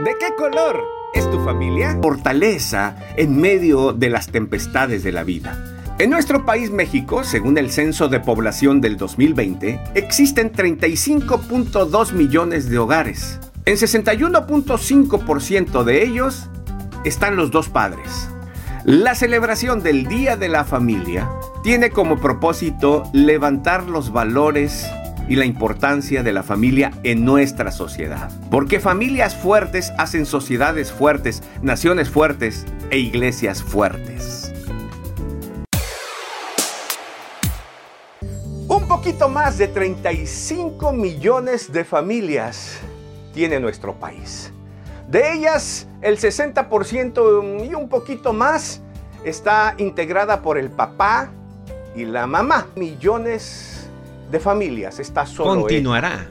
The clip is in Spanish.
¿De qué color es tu familia? Fortaleza en medio de las tempestades de la vida. En nuestro país México, según el Censo de Población del 2020, existen 35.2 millones de hogares. En 61.5% de ellos están los dos padres. La celebración del Día de la Familia tiene como propósito levantar los valores y la importancia de la familia en nuestra sociedad. Porque familias fuertes hacen sociedades fuertes, naciones fuertes e iglesias fuertes. Un poquito más de 35 millones de familias tiene nuestro país. De ellas, el 60% y un poquito más está integrada por el papá y la mamá. Millones de familias está solo. Continuará.